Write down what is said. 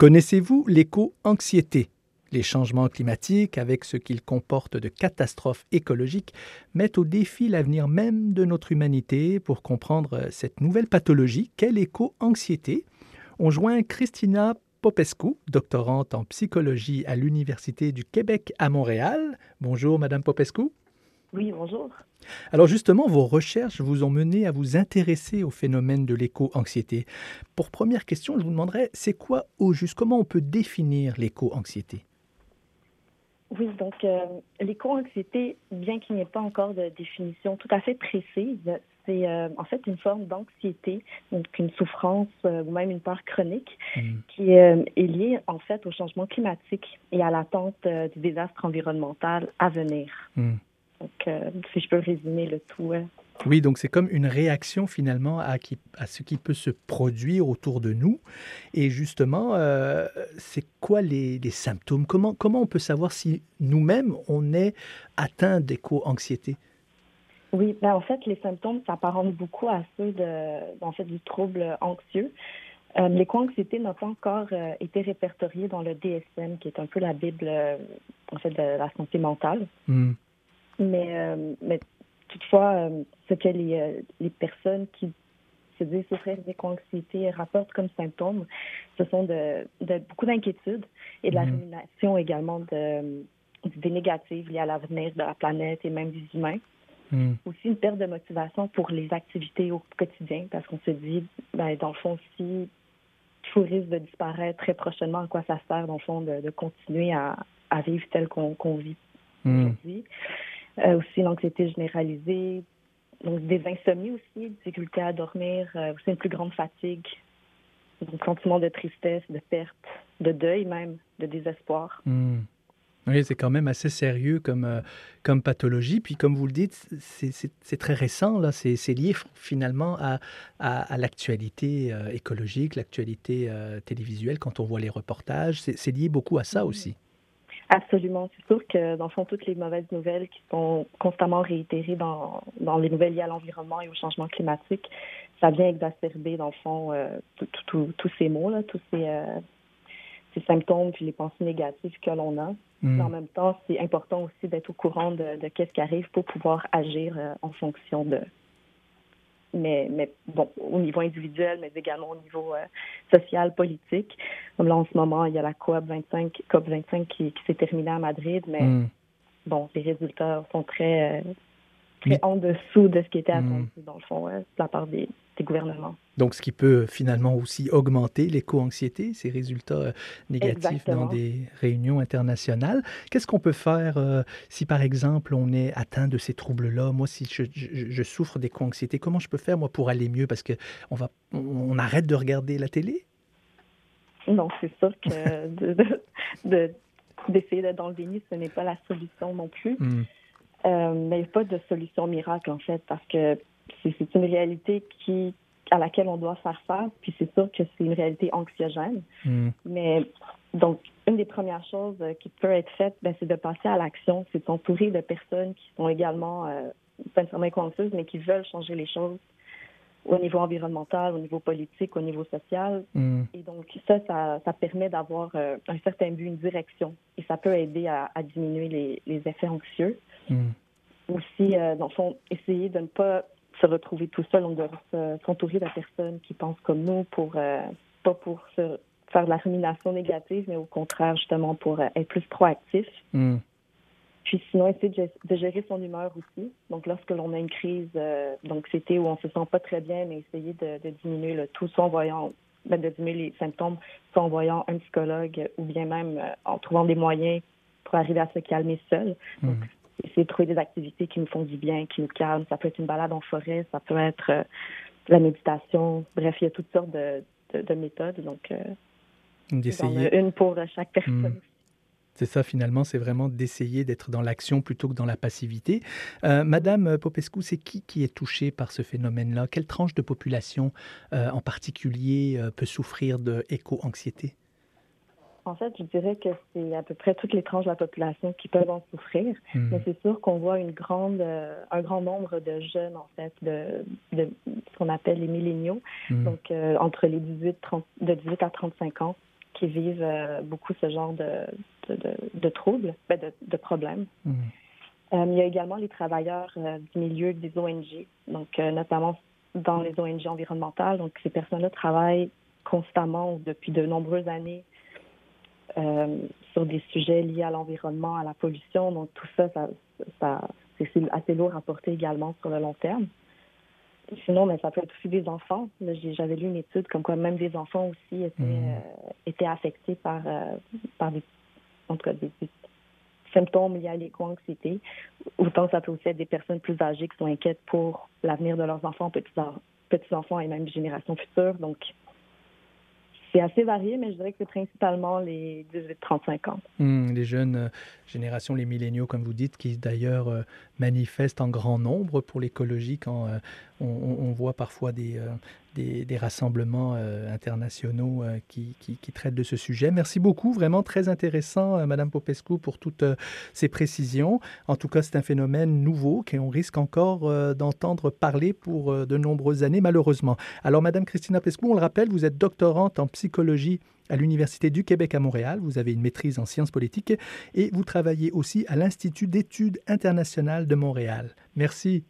Connaissez-vous l'éco-anxiété? Les changements climatiques, avec ce qu'ils comportent de catastrophes écologiques, mettent au défi l'avenir même de notre humanité. Pour comprendre cette nouvelle pathologie, quelle éco-anxiété? On joint Christina Popescu, doctorante en psychologie à l'Université du Québec à Montréal. Bonjour, Madame Popescu. Oui, bonjour. Alors justement, vos recherches vous ont mené à vous intéresser au phénomène de l'éco-anxiété. Pour première question, je vous demanderais, c'est quoi au juste Comment on peut définir l'éco-anxiété? Oui, donc euh, l'éco-anxiété, bien qu'il n'y ait pas encore de définition tout à fait précise, c'est euh, en fait une forme d'anxiété, donc une souffrance euh, ou même une peur chronique mmh. qui est liée en fait au changement climatique et à l'attente du désastre environnemental à venir. Mmh. Euh, si je peux résumer le tout. Oui, donc c'est comme une réaction finalement à, à, ce qui peut se produire autour de nous. Et justement, euh, c'est quoi les, symptômes? Comment, comment on peut savoir si nous-mêmes, on est atteint d'éco-anxiété? Oui, ben en fait, les symptômes s'apparentent beaucoup à ceux de, en fait, du trouble anxieux. Euh, l'éco-anxiété n'a pas encore été répertoriée dans le DSM, qui est un peu la Bible en fait, de la santé mentale. Hmm. Mais, euh, mais toutefois, euh, ce que les, euh, les personnes qui se disent souffrir d'éco-anxiété rapportent comme symptômes, ce sont de, de beaucoup d'inquiétudes et de la mhm. rumination également de d'idées négatives liées à l'avenir de la planète et même des humains. Mhm. Aussi une perte de motivation pour les activités au quotidien parce qu'on se dit, ben, dans le fond, si tout risque de disparaître très prochainement, à quoi ça sert, dans le fond, de, de continuer à, à vivre tel qu'on vit mhm. aujourd'hui? Euh, aussi l'anxiété généralisée, donc des insomnies aussi, difficulté à dormir, euh, aussi une plus grande fatigue, donc sentiment de tristesse, de perte, de deuil même, de désespoir. Hmm. Oui, c'est quand même assez sérieux comme, euh, comme pathologie. Puis comme vous le dites, c'est très récent, là. C'est lié finalement à, à, l'actualité écologique, l'actualité télévisuelle, quand on voit les reportages. C'est lié beaucoup à ça aussi. Absolument. C'est sûr que, dans le fond, toutes les mauvaises nouvelles qui sont constamment réitérées dans, dans les nouvelles liées à l'environnement et au changement climatique, ça vient exacerber, dans le fond, euh, tous ces mots, là, tous ces, euh, ces symptômes puis les pensées négatives que l'on a. Mm. En même temps, c'est important aussi d'être au courant de, de ce qui arrive pour pouvoir agir euh, en fonction de, mais, mais bon, au niveau individuel, mais également au niveau euh, social, politique. Comme là, en ce moment, il y a la COP 25, COP 25 qui, qui s'est terminée à Madrid, mais hmm. bon, les résultats sont très, euh, très en dessous de ce qui était attendu, hmm. dans le fond, de la part des, gouvernements. Donc, ce qui peut finalement aussi augmenter l'éco-anxiété, ces résultats euh, négatifs dans des réunions internationales. Qu'est-ce qu'on peut faire euh, si, par exemple, on est atteint de ces troubles-là? Moi, si je, souffre d'éco-anxiété, comment je peux faire, moi, pour aller mieux? Parce qu'on on, on arrête de regarder la télé? Non, c'est sûr que d'essayer d'être dans le déni, ce n'est pas la solution non plus. Hmm. Euh, mais il n'y a pas de solution miracle, en fait, parce que c'est une réalité qui à laquelle on doit faire face, puis c'est sûr que c'est une réalité anxiogène. Hmm. Mais donc, une des premières choses euh, qui peut être faite, ben, c'est de passer à l'action, c'est de s'entourer de personnes qui sont également euh, pas nécessairement anxieuses, mais qui veulent changer les choses au niveau environnemental, au niveau politique, au niveau social. Hmm. Et donc, ça, ça, permet d'avoir euh, un certain but, une direction. Et ça peut aider à, diminuer les, les, effets anxieux. Hmm. Aussi, dans le fond, essayer de ne pas se retrouver tout seul, on doit s'entourer de personnes qui pensent comme nous pour euh, pas pour se faire de la rumination négative, mais au contraire justement pour euh, être plus proactif. Hmm. Puis sinon, essayer de, gérer son humeur aussi. Donc lorsque l'on a une crise euh, d'anxiété où on se sent pas très bien, mais essayer de, diminuer le tout, soit en voyant ben, de diminuer les symptômes, soit en voyant un psychologue ou bien même en trouvant des moyens pour arriver à se calmer seul. Hmm essayer de trouver des activités qui nous font du bien, qui nous calment. Ça peut être une balade en forêt, ça peut être euh, la méditation. Bref, il y a toutes sortes de, de, méthodes. Donc, euh, d'essayer. Une pour chaque personne. Hmm. C'est ça finalement, c'est vraiment d'essayer d'être dans l'action plutôt que dans la passivité. Euh, Madame Popescu, c'est qui qui est touché par ce phénomène-là? Quelle tranche de population en particulier peut souffrir de éco-anxiété? En fait, je dirais que c'est à peu près toutes les tranches de la population qui peuvent en souffrir, hmm. mais c'est sûr qu'on voit une grande, euh, un grand nombre de jeunes, en fait, de, de ce qu'on appelle les milléniaux, hmm. donc euh, entre les 18, 30, de 18 à 35 ans, qui vivent beaucoup ce genre de, de, troubles, ben, de, problèmes. Mmh. il y a également les travailleurs du milieu des ONG, donc notamment dans les ONG environnementales. Donc, ces personnes-là travaillent constamment depuis de nombreuses années euh, sur des sujets liés à l'environnement, à la pollution. Donc, tout ça, ça, c'est assez lourd à porter également sur le long terme. Sinon, mais ça peut être aussi des enfants. J'avais lu une étude comme quoi même des enfants aussi étaient, mmh. euh, étaient affectés par, euh, par des, en tout cas, des, symptômes liés à l'éco-anxiété. Autant ça peut aussi être des personnes plus âgées qui sont inquiètes pour l'avenir de leurs enfants, petits-enfants et même générations futures. Donc, c'est assez varié, mais je dirais que c'est principalement les 18-35 ans. Mmh, les jeunes euh, générations, les milléniaux, comme vous dites, qui d'ailleurs euh, manifestent en grand nombre pour l'écologie quand euh, on, voit parfois des, des, rassemblements internationaux qui, qui, traitent de ce sujet. Merci beaucoup, vraiment très intéressant, Madame Popescu, pour toutes ces précisions. En tout cas, c'est un phénomène nouveau qu'on risque encore d'entendre parler pour de nombreuses années, malheureusement. Alors, Madame Christina Pescu, on le rappelle, vous êtes doctorante en psychologie à l'Université du Québec à Montréal. Vous avez une maîtrise en sciences politiques et vous travaillez aussi à l'Institut d'études internationales de Montréal. Merci.